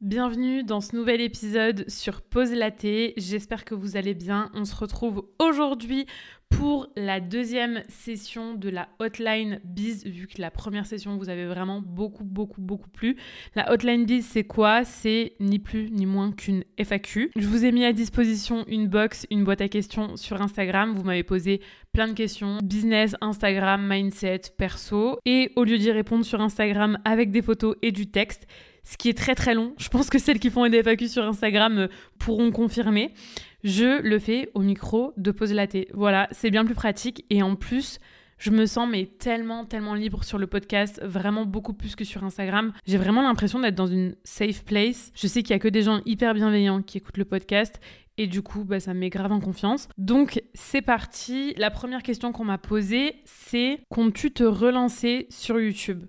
Bienvenue dans ce nouvel épisode sur Pause Laté. J'espère que vous allez bien. On se retrouve aujourd'hui pour la deuxième session de la Hotline Biz, vu que la première session vous avez vraiment beaucoup, beaucoup, beaucoup plu. La Hotline Biz, c'est quoi? C'est ni plus ni moins qu'une FAQ. Je vous ai mis à disposition une box, une boîte à questions sur Instagram. Vous m'avez posé plein de questions, business, Instagram, mindset, perso. Et au lieu d'y répondre sur Instagram avec des photos et du texte, ce qui est très très long. Je pense que celles qui font des FAQ sur Instagram euh, pourront confirmer. Je le fais au micro de pause laté. Voilà, c'est bien plus pratique et en plus, je me sens mais tellement tellement libre sur le podcast, vraiment beaucoup plus que sur Instagram. J'ai vraiment l'impression d'être dans une safe place. Je sais qu'il y a que des gens hyper bienveillants qui écoutent le podcast et du coup, bah, ça me met grave en confiance. Donc, c'est parti. La première question qu'on m'a posée, c'est comptes-tu te relancer sur YouTube?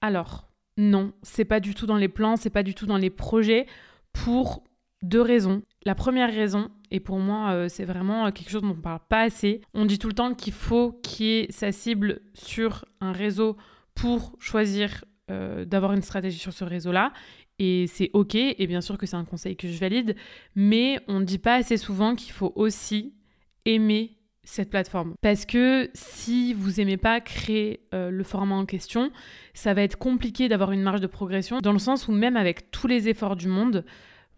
Alors, non, c'est pas du tout dans les plans, c'est pas du tout dans les projets pour deux raisons. La première raison, et pour moi euh, c'est vraiment quelque chose dont on parle pas assez, on dit tout le temps qu'il faut qu'il y ait sa cible sur un réseau pour choisir euh, d'avoir une stratégie sur ce réseau-là. Et c'est ok, et bien sûr que c'est un conseil que je valide, mais on ne dit pas assez souvent qu'il faut aussi aimer cette plateforme. Parce que si vous aimez pas créer euh, le format en question, ça va être compliqué d'avoir une marge de progression, dans le sens où même avec tous les efforts du monde,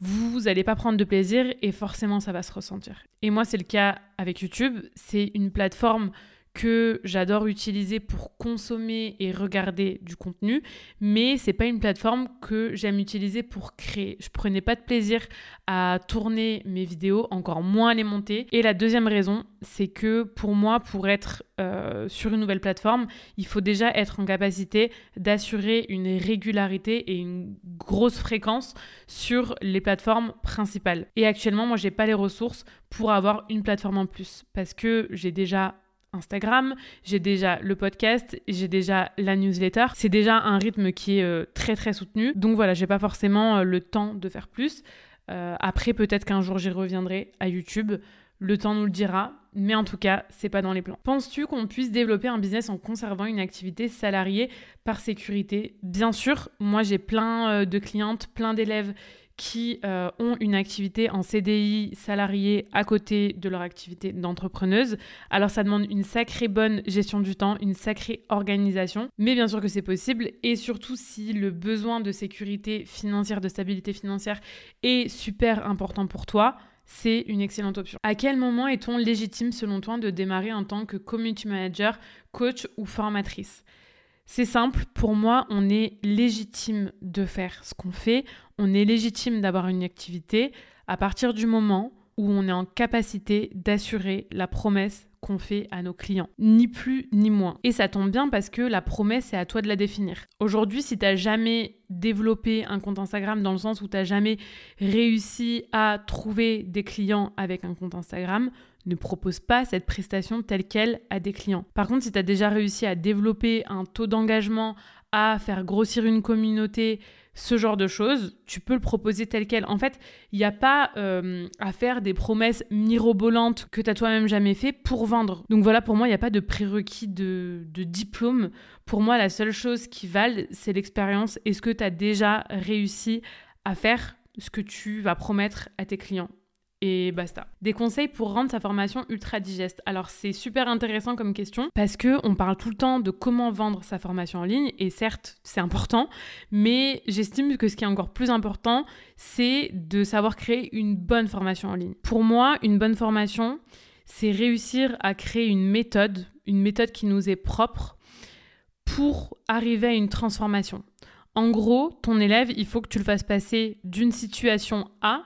vous n'allez pas prendre de plaisir et forcément ça va se ressentir. Et moi c'est le cas avec YouTube, c'est une plateforme que j'adore utiliser pour consommer et regarder du contenu, mais c'est pas une plateforme que j'aime utiliser pour créer. Je prenais pas de plaisir à tourner mes vidéos, encore moins à les monter. Et la deuxième raison, c'est que pour moi, pour être euh, sur une nouvelle plateforme, il faut déjà être en capacité d'assurer une régularité et une grosse fréquence sur les plateformes principales. Et actuellement, moi, j'ai pas les ressources pour avoir une plateforme en plus parce que j'ai déjà Instagram, j'ai déjà le podcast, j'ai déjà la newsletter. C'est déjà un rythme qui est euh, très très soutenu. Donc voilà, j'ai pas forcément euh, le temps de faire plus. Euh, après, peut-être qu'un jour j'y reviendrai à YouTube. Le temps nous le dira, mais en tout cas, c'est pas dans les plans. Penses-tu qu'on puisse développer un business en conservant une activité salariée par sécurité? Bien sûr, moi j'ai plein de clientes, plein d'élèves qui euh, ont une activité en CDI salarié à côté de leur activité d'entrepreneuse. Alors ça demande une sacrée bonne gestion du temps, une sacrée organisation, mais bien sûr que c'est possible et surtout si le besoin de sécurité financière, de stabilité financière est super important pour toi, c'est une excellente option. À quel moment est-on légitime selon toi de démarrer en tant que community manager, coach ou formatrice? C'est simple, pour moi, on est légitime de faire ce qu'on fait, on est légitime d'avoir une activité à partir du moment où on est en capacité d'assurer la promesse qu'on fait à nos clients. Ni plus ni moins. Et ça tombe bien parce que la promesse, c'est à toi de la définir. Aujourd'hui, si tu n'as jamais développé un compte Instagram dans le sens où tu n'as jamais réussi à trouver des clients avec un compte Instagram, ne propose pas cette prestation telle qu'elle à des clients. Par contre, si tu as déjà réussi à développer un taux d'engagement, à faire grossir une communauté, ce genre de choses, tu peux le proposer tel quel. En fait, il n'y a pas euh, à faire des promesses mirobolantes que tu as toi-même jamais fait pour vendre. Donc voilà, pour moi, il n'y a pas de prérequis de, de, diplôme. Pour moi, la seule chose qui valent, c'est l'expérience. Est-ce que tu as déjà réussi à faire ce que tu vas promettre à tes clients et basta. Des conseils pour rendre sa formation ultra digeste. Alors c'est super intéressant comme question parce que on parle tout le temps de comment vendre sa formation en ligne et certes c'est important, mais j'estime que ce qui est encore plus important, c'est de savoir créer une bonne formation en ligne. Pour moi, une bonne formation, c'est réussir à créer une méthode, une méthode qui nous est propre pour arriver à une transformation. En gros, ton élève, il faut que tu le fasses passer d'une situation A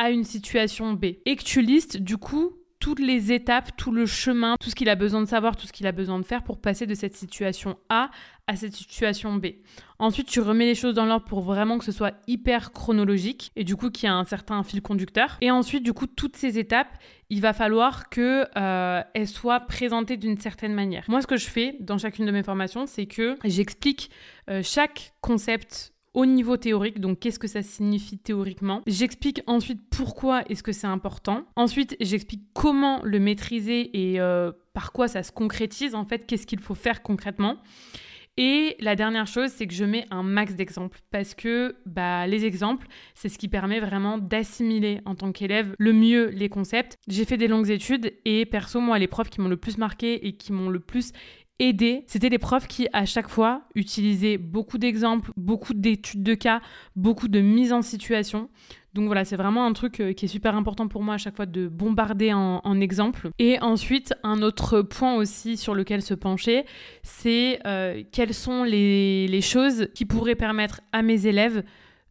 à une situation B. Et que tu listes du coup toutes les étapes, tout le chemin, tout ce qu'il a besoin de savoir, tout ce qu'il a besoin de faire pour passer de cette situation A à cette situation B. Ensuite, tu remets les choses dans l'ordre pour vraiment que ce soit hyper chronologique et du coup qu'il y a un certain fil conducteur. Et ensuite, du coup, toutes ces étapes, il va falloir que euh, elles soient présentées d'une certaine manière. Moi, ce que je fais dans chacune de mes formations, c'est que j'explique euh, chaque concept au niveau théorique, donc qu'est-ce que ça signifie théoriquement. J'explique ensuite pourquoi est-ce que c'est important. Ensuite, j'explique comment le maîtriser et euh, par quoi ça se concrétise, en fait, qu'est-ce qu'il faut faire concrètement. Et la dernière chose, c'est que je mets un max d'exemples parce que bah, les exemples, c'est ce qui permet vraiment d'assimiler en tant qu'élève le mieux les concepts. J'ai fait des longues études et perso, moi, les profs qui m'ont le plus marqué et qui m'ont le plus c'était les profs qui, à chaque fois, utilisaient beaucoup d'exemples, beaucoup d'études de cas, beaucoup de mise en situation. Donc voilà, c'est vraiment un truc euh, qui est super important pour moi à chaque fois de bombarder en, en exemple. Et ensuite, un autre point aussi sur lequel se pencher, c'est euh, quelles sont les choses qui pourraient permettre à mes élèves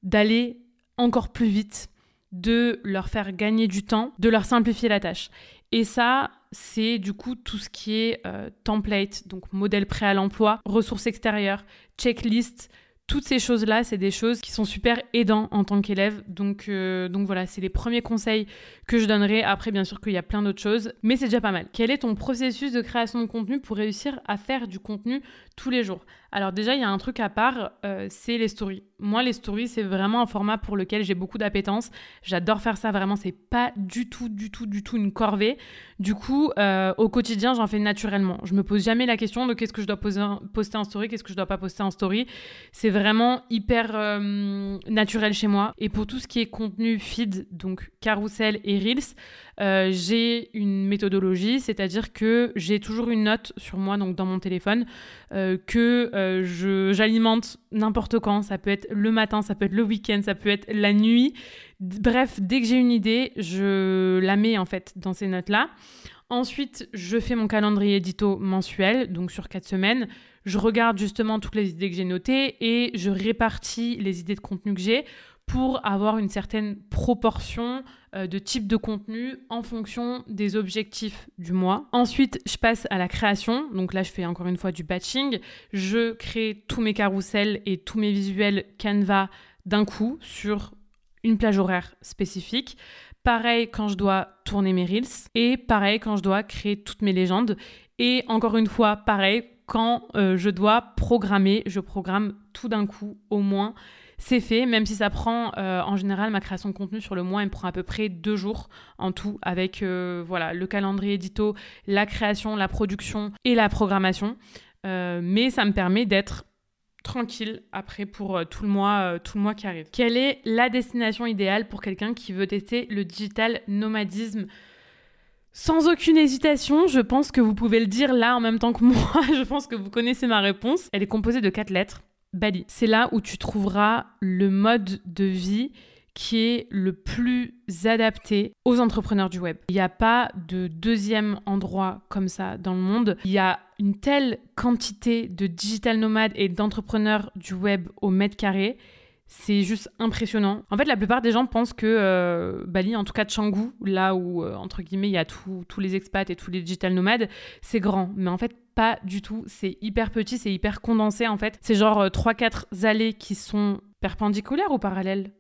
d'aller encore plus vite, de leur faire gagner du temps, de leur simplifier la tâche. Et ça, c'est du coup tout ce qui est euh, template, donc modèle prêt à l'emploi, ressources extérieures, checklist, toutes ces choses-là, c'est des choses qui sont super aidants en tant qu'élève. Donc, euh, donc voilà, c'est les premiers conseils que je donnerai. Après, bien sûr qu'il y a plein d'autres choses, mais c'est déjà pas mal. Quel est ton processus de création de contenu pour réussir à faire du contenu tous les jours? Alors déjà, il y a un truc à part, euh, c'est les stories. Moi, les stories, c'est vraiment un format pour lequel j'ai beaucoup d'appétence. J'adore faire ça, vraiment, c'est pas du tout, du tout, du tout une corvée. Du coup, euh, au quotidien, j'en fais naturellement. Je me pose jamais la question de qu'est-ce que je dois poster en story, qu'est-ce que je dois pas poster en story. C'est vraiment hyper euh, naturel chez moi. Et pour tout ce qui est contenu feed, donc carousel et reels, j'ai une méthodologie, c'est-à-dire que j'ai toujours une note sur moi, donc dans mon téléphone, que euh, j'alimente n'importe quand. Ça peut être le matin, ça peut être le week-end, ça peut être la nuit. Bref, dès que j'ai une idée, je la mets en fait dans ces notes-là. Ensuite, je fais mon calendrier édito mensuel, donc sur quatre semaines. Je regarde justement toutes les idées que j'ai notées et je répartis les idées de contenu que j'ai pour avoir une certaine proportion euh, de type de contenu en fonction des objectifs du mois. Ensuite, je passe à la création. Donc là, je fais encore une fois du batching. Je crée tous mes carousels et tous mes visuels Canva d'un coup sur une plage horaire spécifique. Pareil quand je dois tourner mes reels et pareil quand je dois créer toutes mes légendes. Et encore une fois, pareil quand euh, je dois programmer, je programme tout d'un coup au moins c'est fait, même si ça prend, euh, en général, ma création de contenu sur le mois, elle me prend à peu près deux jours en tout, avec euh, voilà, le calendrier édito, la création, la production et la programmation. Euh, mais ça me permet d'être tranquille après pour tout le mois tout le mois qui arrive. Quelle est la destination idéale pour quelqu'un qui veut tester le digital nomadisme? Sans aucune hésitation, je pense que vous pouvez le dire là en même temps que moi. je pense que vous connaissez ma réponse. Elle est composée de quatre lettres. Bali. C'est là où tu trouveras le mode de vie qui est le plus adapté aux entrepreneurs du web. Il n'y a pas de deuxième endroit comme ça dans le monde. Il y a une telle quantité de digital nomades et d'entrepreneurs du web au mètre carré c'est juste impressionnant. En fait, la plupart des gens pensent que euh, Bali, en tout cas Canggu, là où, euh, entre guillemets, il y a tous les expats et tous les digital nomades, c'est grand. Mais en fait, pas du tout. C'est hyper petit, c'est hyper condensé, en fait. C'est genre 3-4 euh, allées qui sont perpendiculaires ou parallèles?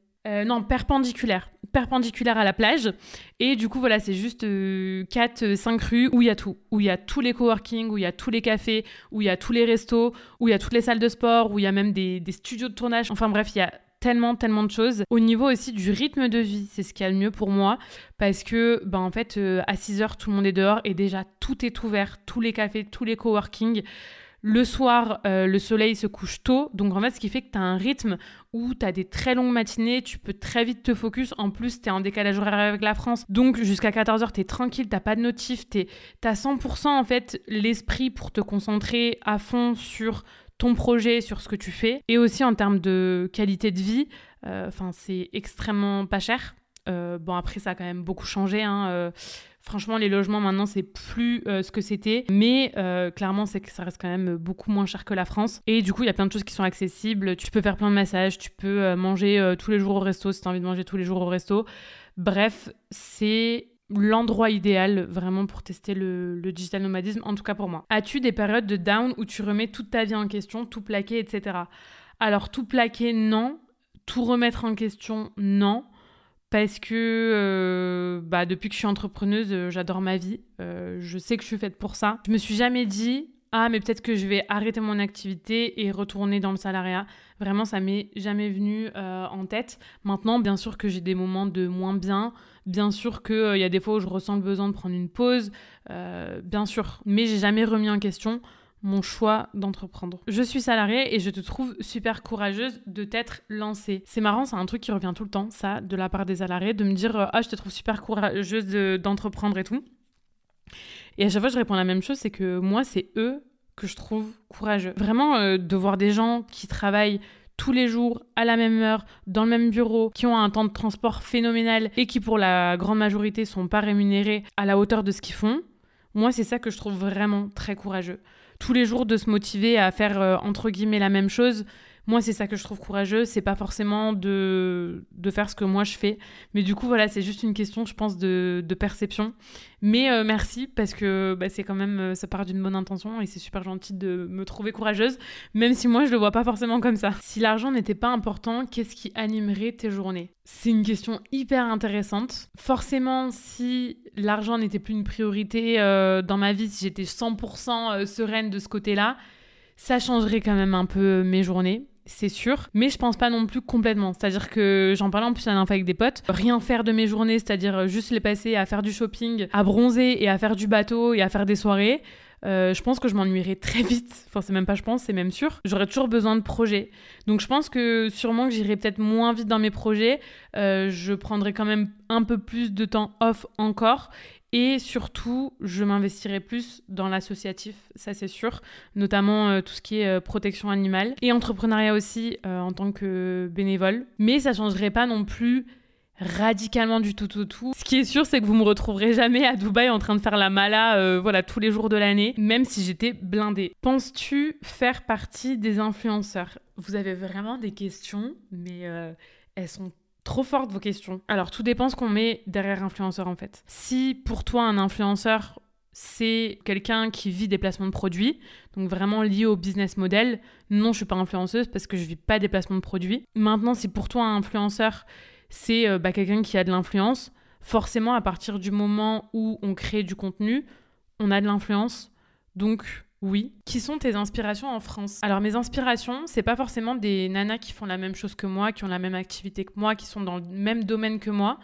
Non, perpendiculaires. Perpendiculaires à la plage. Et du coup, voilà, c'est juste 4-5 rues où il y a tout. Où il y a tous les coworking, où il y a tous les cafés, où il y a tous les restos, où il y a toutes les salles de sport, où il y a même des, studios de tournage. Enfin bref, il y a tellement, tellement de choses. Au niveau aussi du rythme de vie, c'est ce qui a le mieux pour moi parce que, ben, en fait, euh, à 6 heures, tout le monde est dehors et déjà tout est ouvert, tous les cafés, tous les coworking. Le soir, euh, le soleil se couche tôt. Donc, en fait, ce qui fait que tu as un rythme où tu as des très longues matinées, tu peux très vite te focus. En plus, tu es en décalage horaire avec la France. Donc, jusqu'à 14h, tu es tranquille, tu pas de notif. Tu as 100% en fait l'esprit pour te concentrer à fond sur ton projet, sur ce que tu fais. Et aussi en termes de qualité de vie, euh, c'est extrêmement pas cher. Euh, bon après ça a quand même beaucoup changé. Hein, euh, franchement les logements maintenant c'est plus ce que c'était, mais clairement c'est que ça reste quand même beaucoup moins cher que la France. Et du coup il y a plein de choses qui sont accessibles. Tu peux faire plein de massages, tu peux manger tous les jours au resto si tu as envie de manger tous les jours au resto. Bref, c'est l'endroit idéal vraiment pour tester le, digital nomadisme, en tout cas pour moi. As-tu des périodes de down où tu remets toute ta vie en question, tout plaquer, etc. Alors tout plaquer, non. Tout remettre en question, non. Parce que euh, bah, depuis que je suis entrepreneuse, euh, j'adore ma vie. Euh, je sais que je suis faite pour ça. Je me suis jamais dit, ah mais peut-être que je vais arrêter mon activité et retourner dans le salariat. Vraiment, ça m'est jamais venu en tête. Maintenant, bien sûr que j'ai des moments de moins bien, Bien sûr qu'il y a des fois où je ressens le besoin de prendre une pause, bien sûr, mais j'ai jamais remis en question mon choix d'entreprendre. Je suis salariée et je te trouve super courageuse de t'être lancée. C'est marrant, c'est un truc qui revient tout le temps, ça, de la part des salariés, de me dire euh, Ah, je te trouve super courageuse d'entreprendre et tout. Et à chaque fois, je réponds la même chose c'est que moi, c'est eux que je trouve courageux. Vraiment, euh, de voir des gens qui travaillent tous les jours, à la même heure, dans le même bureau, qui ont un temps de transport phénoménal et qui, pour la grande majorité, sont pas rémunérés à la hauteur de ce qu'ils font. Moi, c'est ça que je trouve vraiment très courageux tous les jours de se motiver à faire euh, entre guillemets la même chose. Moi, c'est ça que je trouve courageux. C'est pas forcément de, de faire ce que moi je fais. Mais du coup, voilà, c'est juste une question, je pense, de, de perception. Mais euh, merci parce que bah, c'est quand même, euh, ça part d'une bonne intention et c'est super gentil de me trouver courageuse, même si moi je le vois pas forcément comme ça. Si l'argent n'était pas important, qu'est-ce qui animerait tes journées? C'est une question hyper intéressante. Forcément, si l'argent n'était plus une priorité euh, dans ma vie, si j'étais 100% sereine de ce côté-là, ça changerait quand même un peu mes journées c'est sûr, mais je pense pas non plus complètement. C'est-à-dire que j'en parlais en plus la dernière avec des potes, rien faire de mes journées, c'est-à-dire juste les passer à faire du shopping, à bronzer et à faire du bateau et à faire des soirées. Euh, je pense que je m'ennuierais très vite. Enfin, c'est même pas je pense, c'est même sûr. J'aurais toujours besoin de projets. Donc, je pense que sûrement que j'irai peut-être moins vite dans mes projets. Euh, je prendrai quand même un peu plus de temps off encore. Et surtout, je m'investirai plus dans l'associatif, ça c'est sûr, notamment euh, tout ce qui est euh, protection animale et entrepreneuriat aussi euh, en tant que bénévole. Mais ça changerait pas non plus radicalement du tout tout tout. Ce qui est sûr, c'est que vous me retrouverez jamais à Dubaï en train de faire la mala, voilà, tous les jours de l'année, même si j'étais blindée. Penses-tu faire partie des influenceurs? Vous avez vraiment des questions, mais elles sont trop fortes vos questions. Alors tout dépend ce qu'on met derrière influenceur en fait. Si pour toi un influenceur c'est quelqu'un qui vit des placements de produits, donc vraiment lié au business model. Non, je suis pas influenceuse parce que je vis pas des placements de produits. Maintenant, si pour toi un influenceur c'est euh, bah, quelqu'un qui a de l'influence, forcément à partir du moment où on crée du contenu, on a de l'influence. Donc oui. Qui sont tes inspirations en France? Alors mes inspirations, c'est pas forcément des nanas qui font la même chose que moi, qui ont la même activité que moi, qui sont dans le même domaine que moi.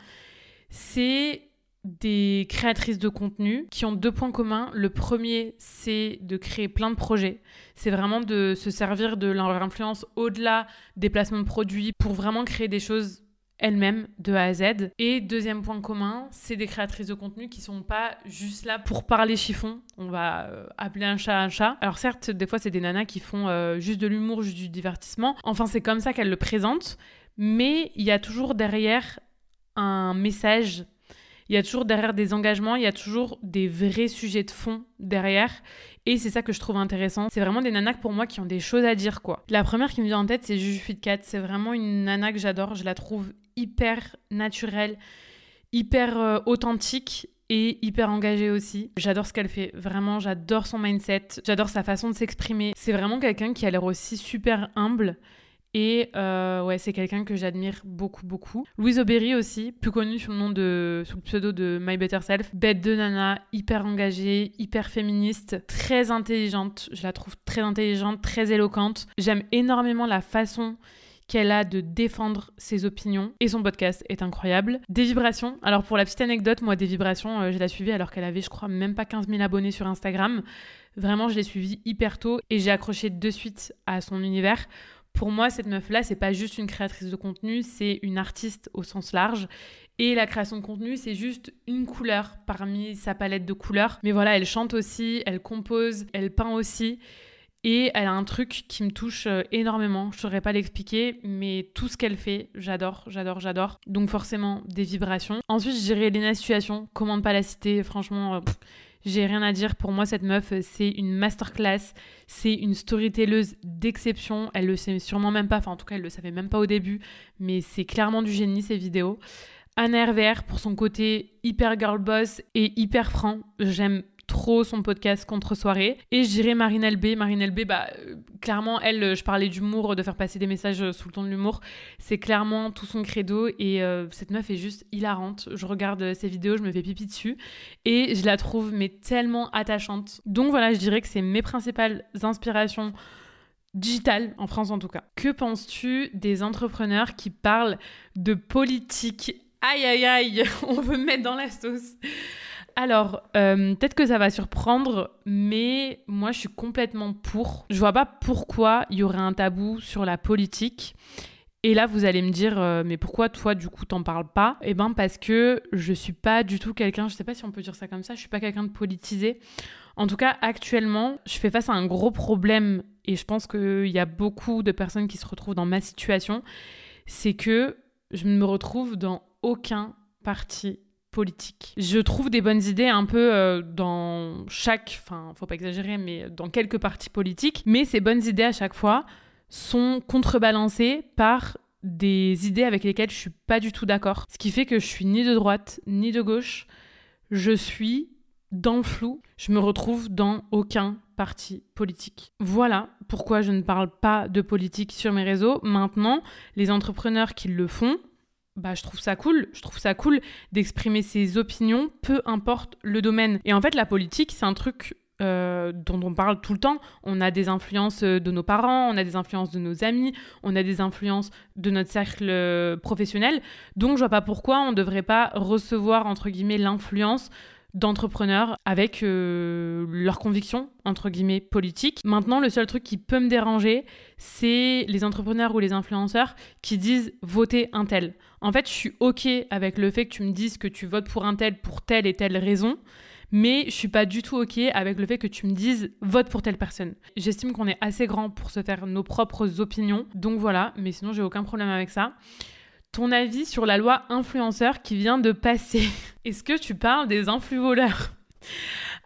C'est des créatrices de contenu qui ont deux points communs. Le premier, c'est de créer plein de projets. C'est vraiment de se servir de leur influence au-delà des placements de produits pour vraiment créer des choses elle-même de A à Z. Et deuxième point commun, c'est des créatrices de contenu qui sont pas juste là pour parler chiffon. On va euh, appeler un chat un chat. Alors certes, des fois c'est des nanas qui font euh, juste de l'humour, juste du divertissement. Enfin, c'est comme ça qu'elles le présentent. Mais il y a toujours derrière un message. Il y a toujours derrière des engagements, il y a toujours des vrais sujets de fond derrière. Et c'est ça que je trouve intéressant. C'est vraiment des nanas pour moi qui ont des choses à dire, quoi. La première qui me vient en tête, c'est Juju Fit Cat. C'est vraiment une nana que j'adore. Je la trouve hyper naturelle, hyper euh, authentique et hyper engagée aussi. J'adore ce qu'elle fait, vraiment, j'adore son mindset, j'adore sa façon de s'exprimer. C'est vraiment quelqu'un qui a l'air aussi super humble. Et euh, ouais, c'est quelqu'un que j'admire beaucoup, beaucoup. Louise Aubéry aussi, plus connue sous le nom de, sous le pseudo de My Better Self. Bête de nana, hyper engagée, hyper féministe, très intelligente. Je la trouve très intelligente, très éloquente. J'aime énormément la façon qu'elle a de défendre ses opinions. Et son podcast est incroyable. Des vibrations. Alors pour la petite anecdote, moi, des vibrations, euh, je l'ai suivie alors qu'elle avait, je crois, même pas 15 000 abonnés sur Instagram. Vraiment, je l'ai suivie hyper tôt et j'ai accroché de suite à son univers. Pour moi, cette meuf-là, c'est pas juste une créatrice de contenu, c'est une artiste au sens large. Et la création de contenu, c'est juste une couleur parmi sa palette de couleurs. Mais voilà, elle chante aussi, elle compose, elle peint aussi. Et elle a un truc qui me touche euh, énormément. Je ne saurais pas l'expliquer, mais tout ce qu'elle fait, j'adore, j'adore, j'adore. Donc forcément, des vibrations. Ensuite, je dirais Lena Situation. Comment ne pas la citer? Franchement, euh, j'ai rien à dire. Pour moi, cette meuf, c'est une masterclass. C'est une storytelleuse d'exception. Elle le sait sûrement même pas. Enfin, en tout cas, elle le savait même pas au début. Mais c'est clairement du génie, ces vidéos. Anna RVR pour son côté hyper girl boss et hyper franc. J'aime trop son podcast Contre-soirée. Et je dirais Marine LB. Marine LB, bah, euh, clairement, elle, je parlais d'humour, de faire passer des messages euh, sous le ton de l'humour. C'est clairement tout son credo. Et euh, cette meuf est juste hilarante. Je regarde ses vidéos, je me fais pipi dessus. Et je la trouve, mais tellement attachante. Donc voilà, je dirais que c'est mes principales inspirations digitales, en France en tout cas. Que penses-tu des entrepreneurs qui parlent de politique? Aïe aïe aïe, on veut mettre dans la sauce. Alors, euh, peut-être que ça va surprendre, mais moi je suis complètement pour. Je vois pas pourquoi il y aurait un tabou sur la politique. Et là, vous allez me dire, euh, mais pourquoi toi, du coup, t'en parles pas? Eh ben, parce que je suis pas du tout quelqu'un, je sais pas si on peut dire ça comme ça, je suis pas quelqu'un de politisé. En tout cas, actuellement, je fais face à un gros problème, et je pense qu'il y a beaucoup de personnes qui se retrouvent dans ma situation, c'est que je ne me retrouve dans aucun parti politique. Je trouve des bonnes idées un peu euh, dans chaque, enfin, faut pas exagérer, mais dans quelques partis politiques, mais ces bonnes idées à chaque fois sont contrebalancées par des idées avec lesquelles je suis pas du tout d'accord. Ce qui fait que je suis ni de droite ni de gauche. Je suis dans le flou. Je me retrouve dans aucun parti politique. Voilà pourquoi je ne parle pas de politique sur mes réseaux. Maintenant, les entrepreneurs qui le font, bah, je trouve ça cool. Je trouve ça cool d'exprimer ses opinions, peu importe le domaine. Et en fait, la politique, c'est un truc euh, dont on parle tout le temps. On a des influences euh, de nos parents, on a des influences de nos amis, on a des influences de notre cercle euh, professionnel. Donc je vois pas pourquoi on devrait pas recevoir entre guillemets l'influence d'entrepreneurs avec leurs convictions, entre guillemets, politiques. Maintenant, le seul truc qui peut me déranger, c'est les entrepreneurs ou les influenceurs qui disent voter un tel. En fait, je suis OK avec le fait que tu me dises que tu votes pour un tel pour telle et telle raison, mais je suis pas du tout ok avec le fait que tu me dises vote pour telle personne. J'estime qu'on est assez grand pour se faire nos propres opinions, donc voilà, mais sinon j'ai aucun problème avec ça. Ton avis sur la loi influenceur qui vient de passer? Est-ce que tu parles des influvoleurs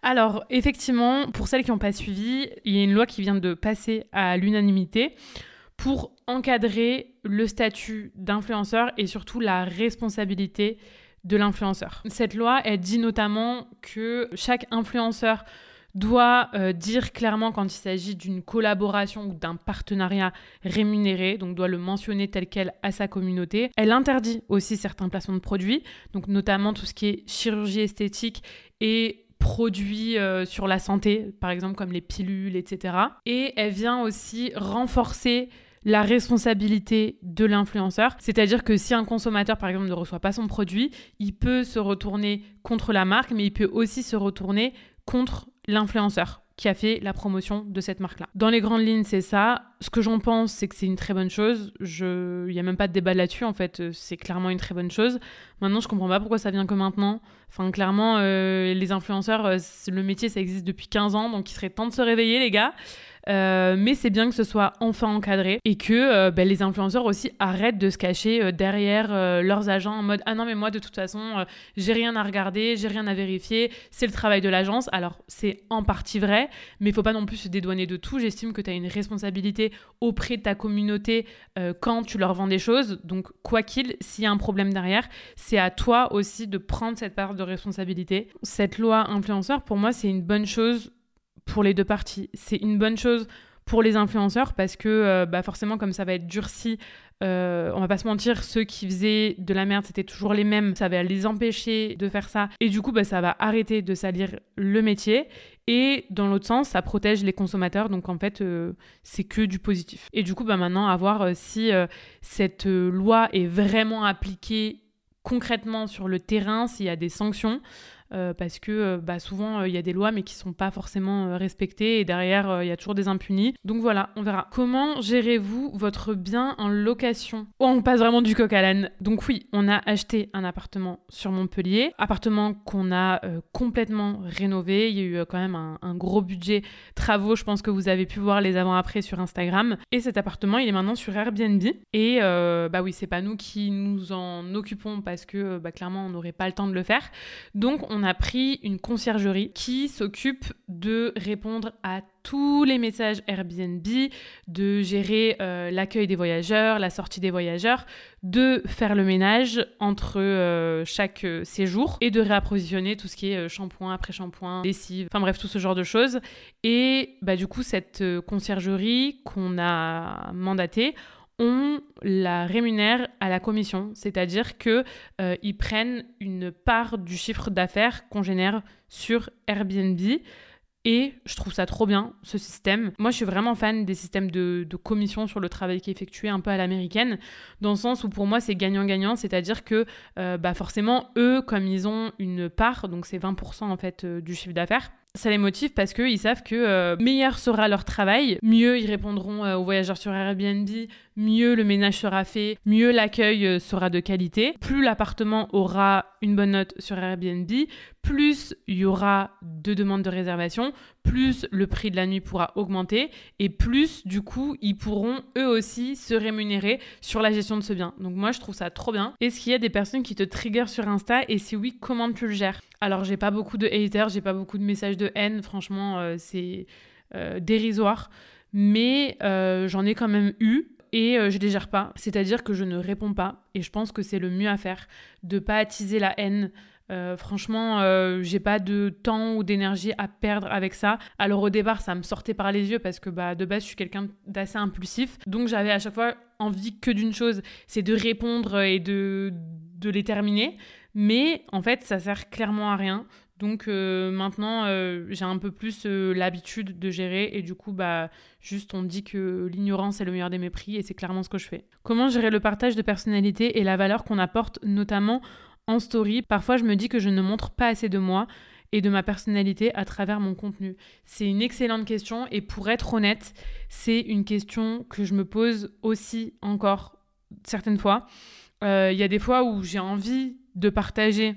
alors, effectivement, pour celles qui n'ont pas suivi, il y a une loi qui vient de passer à l'unanimité pour encadrer le statut d'influenceur et surtout la responsabilité de l'influenceur. Cette loi, elle dit notamment que chaque influenceur doit euh, dire clairement quand il s'agit d'une collaboration ou d'un partenariat rémunéré, donc doit le mentionner tel quel à sa communauté. Elle interdit aussi certains placements de produits, donc notamment tout ce qui est chirurgie esthétique et produits euh, sur la santé, par exemple comme les pilules, etc. Et elle vient aussi renforcer la responsabilité de l'influenceur. C'est-à-dire que si un consommateur, par exemple, ne reçoit pas son produit, il peut se retourner contre la marque, mais il peut aussi se retourner contre l'influenceur qui a fait la promotion de cette marque-là. Dans les grandes lignes, c'est ça. Ce que j'en pense, c'est que c'est une très bonne chose. Il n'y a même pas de débat là-dessus, en fait. C'est clairement une très bonne chose. Maintenant, je comprends pas pourquoi ça vient que maintenant. Enfin, clairement, euh, les influenceurs, euh, le métier, ça existe depuis 15 ans, donc il serait temps de se réveiller, les gars. Euh, mais c'est bien que ce soit enfin encadré et que euh, ben, les influenceurs aussi arrêtent de se cacher euh, derrière leurs agents en mode ah non mais moi de toute façon j'ai rien à regarder, j'ai rien à vérifier, c'est le travail de l'agence. Alors c'est en partie vrai, mais il faut pas non plus se dédouaner de tout. J'estime que tu as une responsabilité auprès de ta communauté quand tu leur vends des choses. Donc quoi qu'il, s'il y a un problème derrière, c'est à toi aussi de prendre cette part de responsabilité. Cette loi influenceur pour moi c'est une bonne chose pour les deux parties. C'est une bonne chose pour les influenceurs parce que euh, bah forcément comme ça va être durci, euh, on va pas se mentir, ceux qui faisaient de la merde c'était toujours les mêmes, ça va les empêcher de faire ça et du coup bah, ça va arrêter de salir le métier et dans l'autre sens ça protège les consommateurs donc en fait euh, c'est que du positif. Et du coup bah maintenant à voir si cette loi est vraiment appliquée concrètement sur le terrain, s'il y a des sanctions. Euh, parce que euh, bah, souvent euh, il y a des lois mais qui sont pas forcément respectées et derrière il y a toujours des impunis. Donc voilà, on verra. Comment gérez-vous votre bien en location? Oh, On passe vraiment du coq à l'âne. Donc oui, on a acheté un appartement sur Montpellier, appartement qu'on a complètement rénové. Il y a eu quand même un, gros budget travaux. Je pense que vous avez pu voir les avant-après sur Instagram. Et cet appartement, il est maintenant sur Airbnb. Et bah oui, c'est pas nous qui nous en occupons parce que bah, clairement on n'aurait pas le temps de le faire. Donc on on a pris une conciergerie qui s'occupe de répondre à tous les messages Airbnb, de gérer euh, l'accueil des voyageurs, la sortie des voyageurs, de faire le ménage entre euh, chaque euh, séjour et de réapprovisionner tout ce qui est shampoing, après-shampoing, lessive, enfin bref, tout ce genre de choses. Et bah, du coup, cette conciergerie qu'on a mandatée, on la rémunère à la commission, c'est-à-dire qu'ils euh, prennent une part du chiffre d'affaires qu'on génère sur Airbnb. Et je trouve ça trop bien, ce système. Moi, je suis vraiment fan des systèmes de, commission sur le travail qui est effectué un peu à l'américaine, dans le sens où pour moi, c'est gagnant-gagnant, c'est-à-dire que euh, bah forcément, eux, comme ils ont une part, donc c'est 20% en fait euh, du chiffre d'affaires, ça les motive parce qu'ils savent que euh, meilleur sera leur travail, mieux ils répondront aux voyageurs sur Airbnb, mieux le ménage sera fait, mieux l'accueil sera de qualité, plus l'appartement aura une bonne note sur Airbnb, plus il y aura de demandes de réservation, plus le prix de la nuit pourra augmenter et plus du coup ils pourront eux aussi se rémunérer sur la gestion de ce bien. Donc moi je trouve ça trop bien. Est-ce qu'il y a des personnes qui te trigger sur Insta? Et si oui comment tu le gères? Alors j'ai pas beaucoup de haters, j'ai pas beaucoup de messages de haine, franchement euh, c'est euh, dérisoire, mais euh, j'en ai quand même eu et je les gère pas. C'est-à-dire que je ne réponds pas et je pense que c'est le mieux à faire de pas attiser la haine euh, franchement, euh, j'ai pas de temps ou d'énergie à perdre avec ça. Alors au départ, ça me sortait par les yeux parce que bah, de base, je suis quelqu'un d'assez impulsif. Donc j'avais à chaque fois envie que d'une chose, c'est de répondre et de, de les terminer. Mais en fait, ça sert clairement à rien. Donc euh, maintenant, j'ai un peu plus l'habitude de gérer et du coup, bah, juste on dit que l'ignorance est le meilleur des mépris et c'est clairement ce que je fais. Comment gérer le partage de personnalité et la valeur qu'on apporte notamment en story, parfois je me dis que je ne montre pas assez de moi et de ma personnalité à travers mon contenu C'est une excellente question et pour être honnête, c'est une question que je me pose aussi encore certaines fois. Euh, il y a des fois où j'ai envie de partager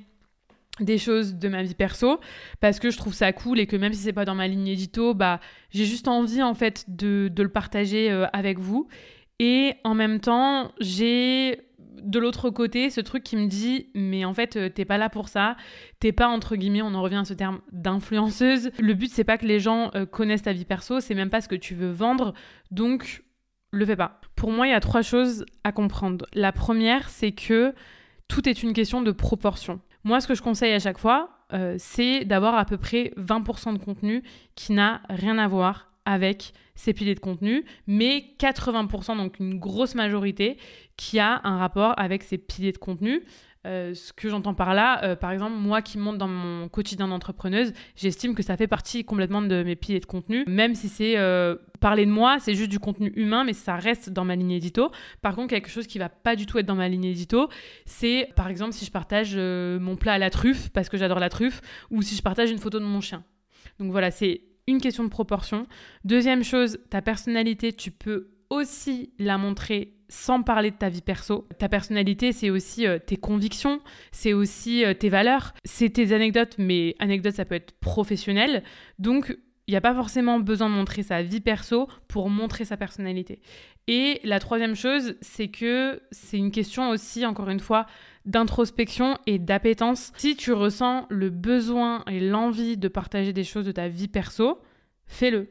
des choses de ma vie perso parce que je trouve ça cool et que même si c'est pas dans ma ligne édito, bah j'ai juste envie en fait de, le partager euh, avec vous. Et en même temps, j'ai de l'autre côté, ce truc qui me dit, mais en fait, euh, t'es pas là pour ça, t'es pas entre guillemets, on en revient à ce terme d'influenceuse. Le but, c'est pas que les gens euh, connaissent ta vie perso, c'est même pas ce que tu veux vendre, donc le fais pas. Pour moi, il y a trois choses à comprendre. La première, c'est que tout est une question de proportion. Moi, ce que je conseille à chaque fois, euh, c'est d'avoir à peu près 20% de contenu qui n'a rien à voir avec ces piliers de contenu, mais 80%, donc une grosse majorité, qui a un rapport avec ces piliers de contenu. Euh, ce que j'entends par là, euh, par exemple, moi qui monte dans mon quotidien d'entrepreneuse, j'estime que ça fait partie complètement de mes piliers de contenu, même si c'est euh, parler de moi, c'est juste du contenu humain, mais ça reste dans ma ligne édito. Par contre, quelque chose qui va pas du tout être dans ma ligne édito, c'est par exemple si je partage mon plat à la truffe, parce que j'adore la truffe, ou si je partage une photo de mon chien. Donc voilà, c'est une question de proportion. Deuxième chose, ta personnalité, tu peux aussi la montrer sans parler de ta vie perso. Ta personnalité, c'est aussi euh, tes convictions, c'est aussi euh, tes valeurs, c'est tes anecdotes, mais anecdotes, ça peut être professionnel. Donc, il n'y a pas forcément besoin de montrer sa vie perso pour montrer sa personnalité. Et la troisième chose, c'est que c'est une question aussi, encore une fois, d'introspection et d'appétence. Si tu ressens le besoin et l'envie de partager des choses de ta vie perso, fais-le.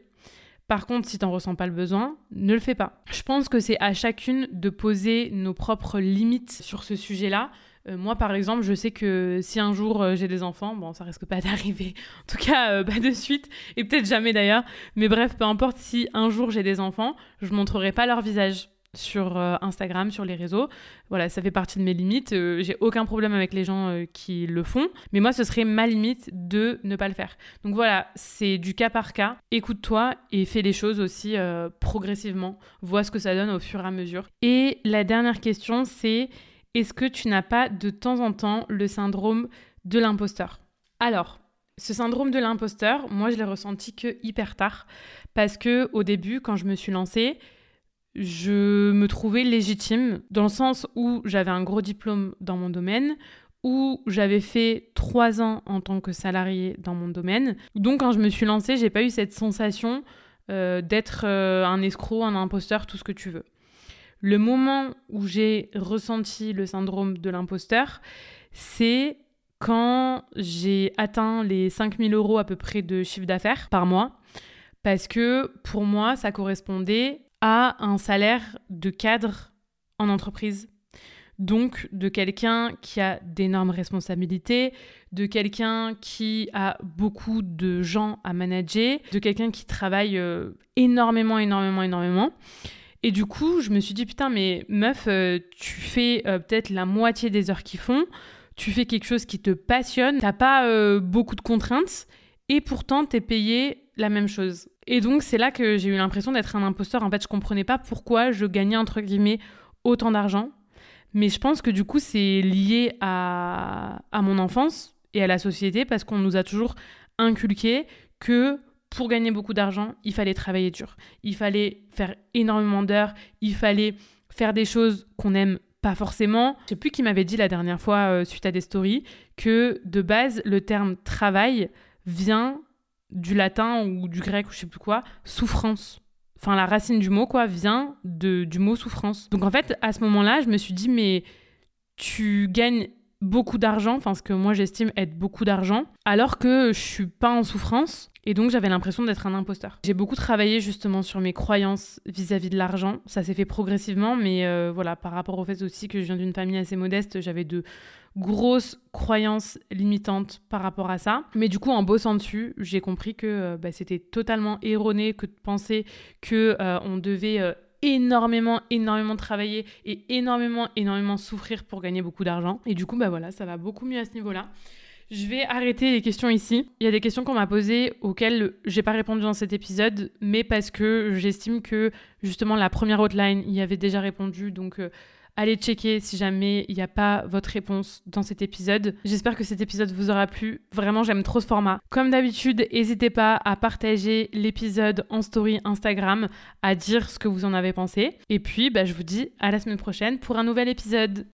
Par contre, si tu n'en ressens pas le besoin, ne le fais pas. Je pense que c'est à chacune de poser nos propres limites sur ce sujet-là. Euh, moi, par exemple, je sais que si un jour euh, j'ai des enfants, bon, ça risque pas d'arriver, en tout cas euh, pas de suite, et peut-être jamais d'ailleurs, mais bref, peu importe si un jour j'ai des enfants, je montrerai pas leur visage sur euh, Instagram, sur les réseaux. Voilà, ça fait partie de mes limites. Euh, j'ai aucun problème avec les gens euh, qui le font, mais moi, ce serait ma limite de ne pas le faire. Donc voilà, c'est du cas par cas. Écoute-toi et fais les choses aussi progressivement. Vois ce que ça donne au fur et à mesure. Et la dernière question, c'est est-ce que tu n'as pas de temps en temps le syndrome de l'imposteur? Alors, ce syndrome de l'imposteur, moi, je l'ai ressenti que hyper tard parce que au début, quand je me suis lancée, je me trouvais légitime dans le sens où j'avais un gros diplôme dans mon domaine, où j'avais fait trois ans en tant que salarié dans mon domaine. Donc quand je me suis lancée, j'ai pas eu cette sensation euh, d'être euh, un escroc, un imposteur, tout ce que tu veux. Le moment où j'ai ressenti le syndrome de l'imposteur, c'est quand j'ai atteint les 5000 euros à peu près de chiffre d'affaires par mois. Parce que pour moi, ça correspondait un salaire de cadre en entreprise. Donc de quelqu'un qui a d'énormes responsabilités, de quelqu'un qui a beaucoup de gens à manager, de quelqu'un qui travaille euh, énormément, énormément, énormément. Et du coup, je me suis dit, putain, mais meuf, euh, tu fais euh, peut-être la moitié des heures qu'ils font, tu fais quelque chose qui te passionne, t'as pas beaucoup de contraintes, et pourtant, tu es payé la même chose. Et donc c'est là que j'ai eu l'impression d'être un imposteur. En fait, je comprenais pas pourquoi je gagnais entre guillemets autant d'argent. Mais je pense que du coup, c'est lié à, à mon enfance et à la société parce qu'on nous a toujours inculqué que pour gagner beaucoup d'argent, il fallait travailler dur. Il fallait faire énormément d'heures. Il fallait faire des choses qu'on n'aime pas forcément. Je sais plus qui m'avait dit la dernière fois euh, suite à des stories que de base le terme travail vient du latin ou du grec ou je sais plus quoi, souffrance. Enfin la racine du mot quoi vient de, du mot souffrance. Donc en fait à ce moment-là, je me suis dit mais tu gagnes beaucoup d'argent, enfin ce que moi j'estime être beaucoup d'argent, alors que je suis pas en souffrance et donc j'avais l'impression d'être un imposteur. J'ai beaucoup travaillé justement sur mes croyances vis-à-vis de l'argent. Ça s'est fait progressivement, mais euh, voilà, par rapport au fait aussi que je viens d'une famille assez modeste, j'avais de grosses croyances limitantes par rapport à ça. Mais du coup, en bossant dessus, j'ai compris que euh, bah, c'était totalement erroné que de penser que euh, on devait énormément, énormément travailler et énormément, énormément souffrir pour gagner beaucoup d'argent. Et du coup, bah voilà, ça va beaucoup mieux à ce niveau-là. Je vais arrêter les questions ici. Il y a des questions qu'on m'a posées auxquelles j'ai pas répondu dans cet épisode, mais parce que j'estime que justement la première hotline y avait déjà répondu, donc euh, allez checker si jamais il n'y a pas votre réponse dans cet épisode. J'espère que cet épisode vous aura plu. Vraiment, j'aime trop ce format. Comme d'habitude, n'hésitez pas à partager l'épisode en story Instagram, à dire ce que vous en avez pensé. Et puis, bah, je vous dis à la semaine prochaine pour un nouvel épisode.